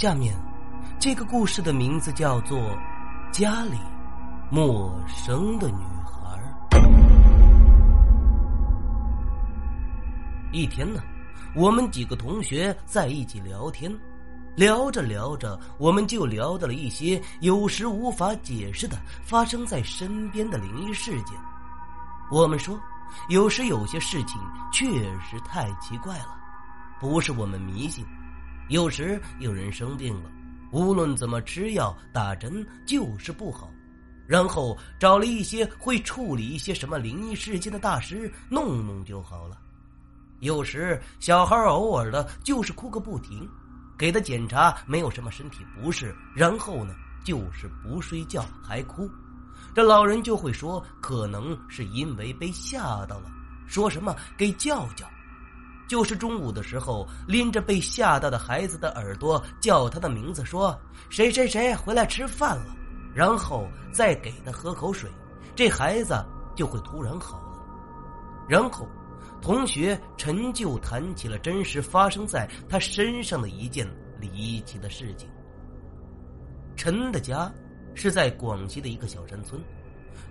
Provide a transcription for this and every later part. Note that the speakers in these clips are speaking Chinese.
下面，这个故事的名字叫做《家里陌生的女孩》。一天呢，我们几个同学在一起聊天，聊着聊着，我们就聊到了一些有时无法解释的发生在身边的灵异事件。我们说，有时有些事情确实太奇怪了，不是我们迷信。有时有人生病了，无论怎么吃药打针就是不好，然后找了一些会处理一些什么灵异事件的大师弄弄就好了。有时小孩偶尔的就是哭个不停，给他检查没有什么身体不适，然后呢就是不睡觉还哭，这老人就会说可能是因为被吓到了，说什么给叫叫。就是中午的时候，拎着被吓到的孩子的耳朵叫他的名字，说：“谁谁谁回来吃饭了。”然后再给他喝口水，这孩子就会突然好了。然后，同学陈就谈起了真实发生在他身上的一件离奇的事情。陈的家是在广西的一个小山村，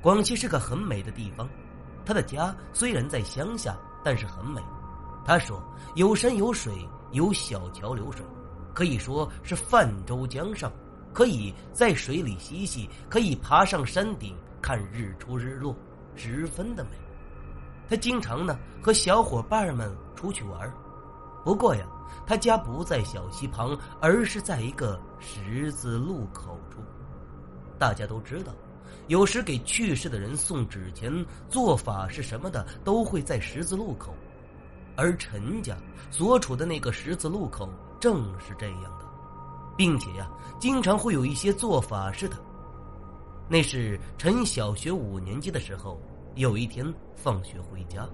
广西是个很美的地方。他的家虽然在乡下，但是很美。他说：“有山有水，有小桥流水，可以说是泛舟江上，可以在水里嬉戏，可以爬上山顶看日出日落，十分的美。他经常呢和小伙伴们出去玩，不过呀，他家不在小溪旁，而是在一个十字路口处。大家都知道，有时给去世的人送纸钱、做法事什么的，都会在十字路口。”而陈家所处的那个十字路口正是这样的，并且呀，经常会有一些做法事的。那是陈小学五年级的时候，有一天放学回家，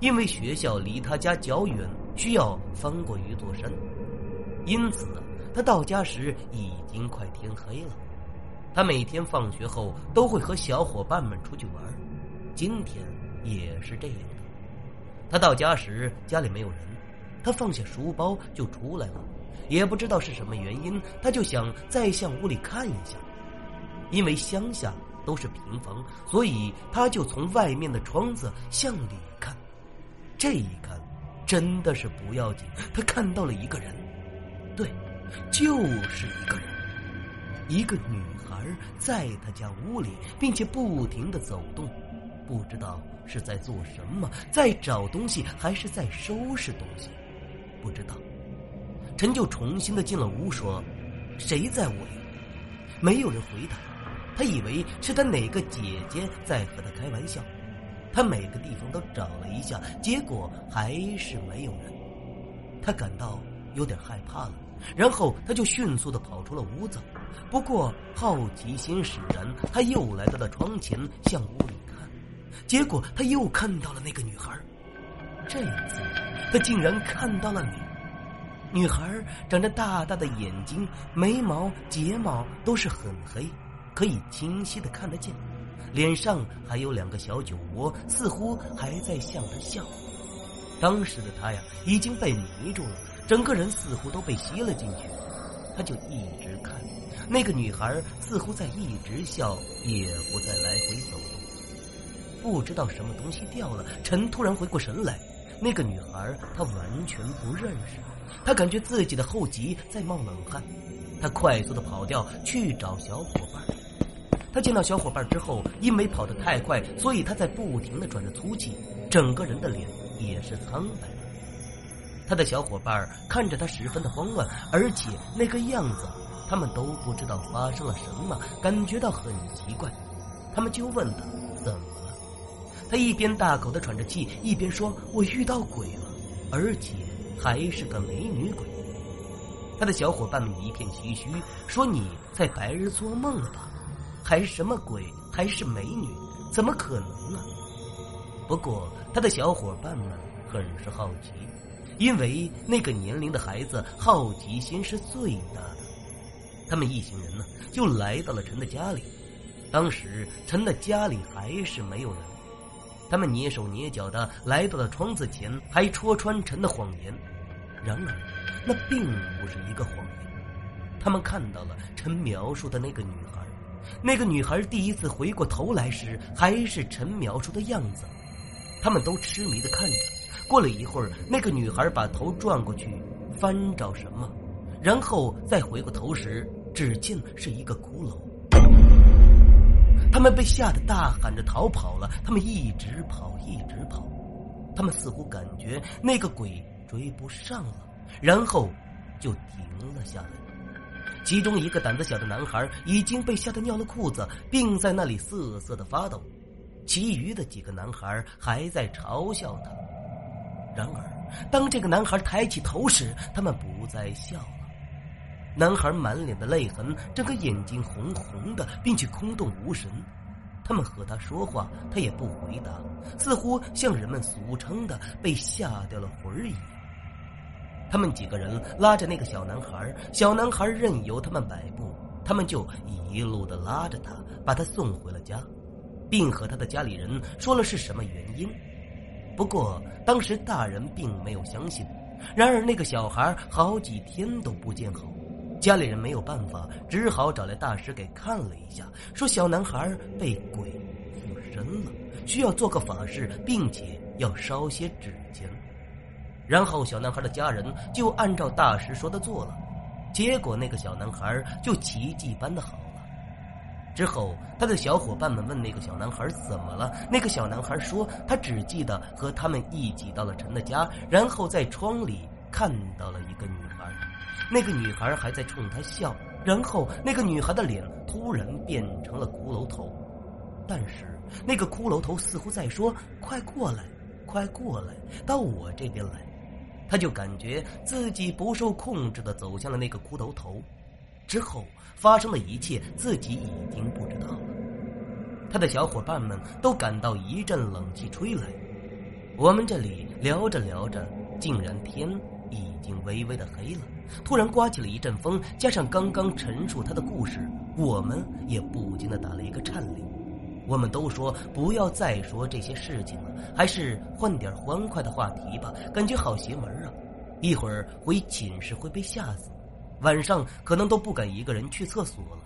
因为学校离他家较远，需要翻过一座山，因此他到家时已经快天黑了。他每天放学后都会和小伙伴们出去玩，今天也是这样。他到家时，家里没有人。他放下书包就出来了，也不知道是什么原因，他就想再向屋里看一下。因为乡下都是平房，所以他就从外面的窗子向里看。这一看，真的是不要紧，他看到了一个人，对，就是一个人，一个女孩在他家屋里，并且不停的走动。不知道是在做什么，在找东西还是在收拾东西，不知道。陈就重新的进了屋，说：“谁在屋里？”没有人回答。他以为是他哪个姐姐在和他开玩笑。他每个地方都找了一下，结果还是没有人。他感到有点害怕了，然后他就迅速的跑出了屋子。不过好奇心使然，他又来到了窗前，向屋里。结果他又看到了那个女孩，这一次他竟然看到了脸。女孩长着大大的眼睛，眉毛、睫毛都是很黑，可以清晰的看得见。脸上还有两个小酒窝，似乎还在向他笑。当时的他呀，已经被迷住了，整个人似乎都被吸了进去。他就一直看，那个女孩似乎在一直笑，也不再来回走动。不知道什么东西掉了，陈突然回过神来，那个女孩他完全不认识，他感觉自己的后脊在冒冷汗，他快速的跑掉去找小伙伴。他见到小伙伴之后，因为跑得太快，所以他在不停的喘着粗气，整个人的脸也是苍白。他的小伙伴看着他十分的慌乱，而且那个样子，他们都不知道发生了什么，感觉到很奇怪，他们就问他。他一边大口的喘着气，一边说：“我遇到鬼了，而且还是个美女鬼。”他的小伙伴们一片唏嘘，说：“你在白日做梦吧？还什么鬼？还是美女？怎么可能呢？”不过他的小伙伴们很是好奇，因为那个年龄的孩子好奇心是最大的。他们一行人呢，就来到了陈的家里。当时陈的家里还是没有人。他们蹑手蹑脚的来到了窗子前，还戳穿陈的谎言。然而，那并不是一个谎言。他们看到了陈描述的那个女孩。那个女孩第一次回过头来时，还是陈描述的样子。他们都痴迷的看着。过了一会儿，那个女孩把头转过去，翻找什么，然后再回过头时，只见是一个骷髅。他们被吓得大喊着逃跑了。他们一直跑，一直跑。他们似乎感觉那个鬼追不上了，然后就停了下来。其中一个胆子小的男孩已经被吓得尿了裤子，并在那里瑟瑟的发抖。其余的几个男孩还在嘲笑他。然而，当这个男孩抬起头时，他们不再笑。男孩满脸的泪痕，整个眼睛红红的，并且空洞无神。他们和他说话，他也不回答，似乎像人们俗称的被吓掉了魂儿一样。他们几个人拉着那个小男孩，小男孩任由他们摆布，他们就一路的拉着他，把他送回了家，并和他的家里人说了是什么原因。不过当时大人并没有相信。然而那个小孩好几天都不见好，家里人没有办法，只好找来大师给看了一下，说小男孩被鬼附身了，需要做个法事，并且要烧些纸钱。然后小男孩的家人就按照大师说的做了，结果那个小男孩就奇迹般的好了。之后，他的小伙伴们问那个小男孩怎么了。那个小男孩说，他只记得和他们一起到了陈的家，然后在窗里看到了一个女孩，那个女孩还在冲他笑。然后，那个女孩的脸突然变成了骷髅头，但是那个骷髅头似乎在说：“快过来，快过来，到我这边来。”他就感觉自己不受控制的走向了那个骷髅头。之后发生的一切，自己已经不知道了。他的小伙伴们都感到一阵冷气吹来。我们这里聊着聊着，竟然天已经微微的黑了。突然刮起了一阵风，加上刚刚陈述他的故事，我们也不禁的打了一个颤栗。我们都说不要再说这些事情了，还是换点欢快的话题吧，感觉好邪门啊！一会儿回寝室会被吓死。晚上可能都不敢一个人去厕所了。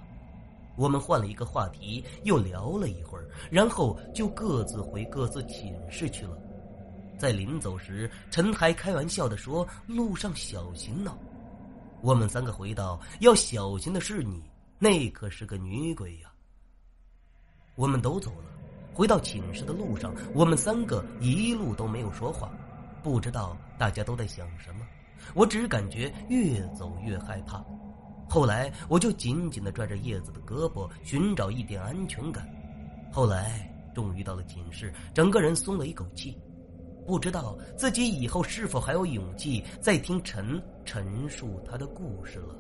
我们换了一个话题，又聊了一会儿，然后就各自回各自寝室去了。在临走时，陈还开玩笑的说：“路上小心呐。”我们三个回道：“要小心的是你，那可是个女鬼呀。”我们都走了。回到寝室的路上，我们三个一路都没有说话，不知道大家都在想什么。我只感觉越走越害怕，后来我就紧紧的拽着叶子的胳膊，寻找一点安全感。后来终于到了寝室，整个人松了一口气，不知道自己以后是否还有勇气再听陈陈述他的故事了。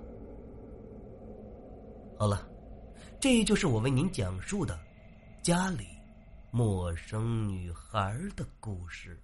好了，这就是我为您讲述的家里陌生女孩的故事。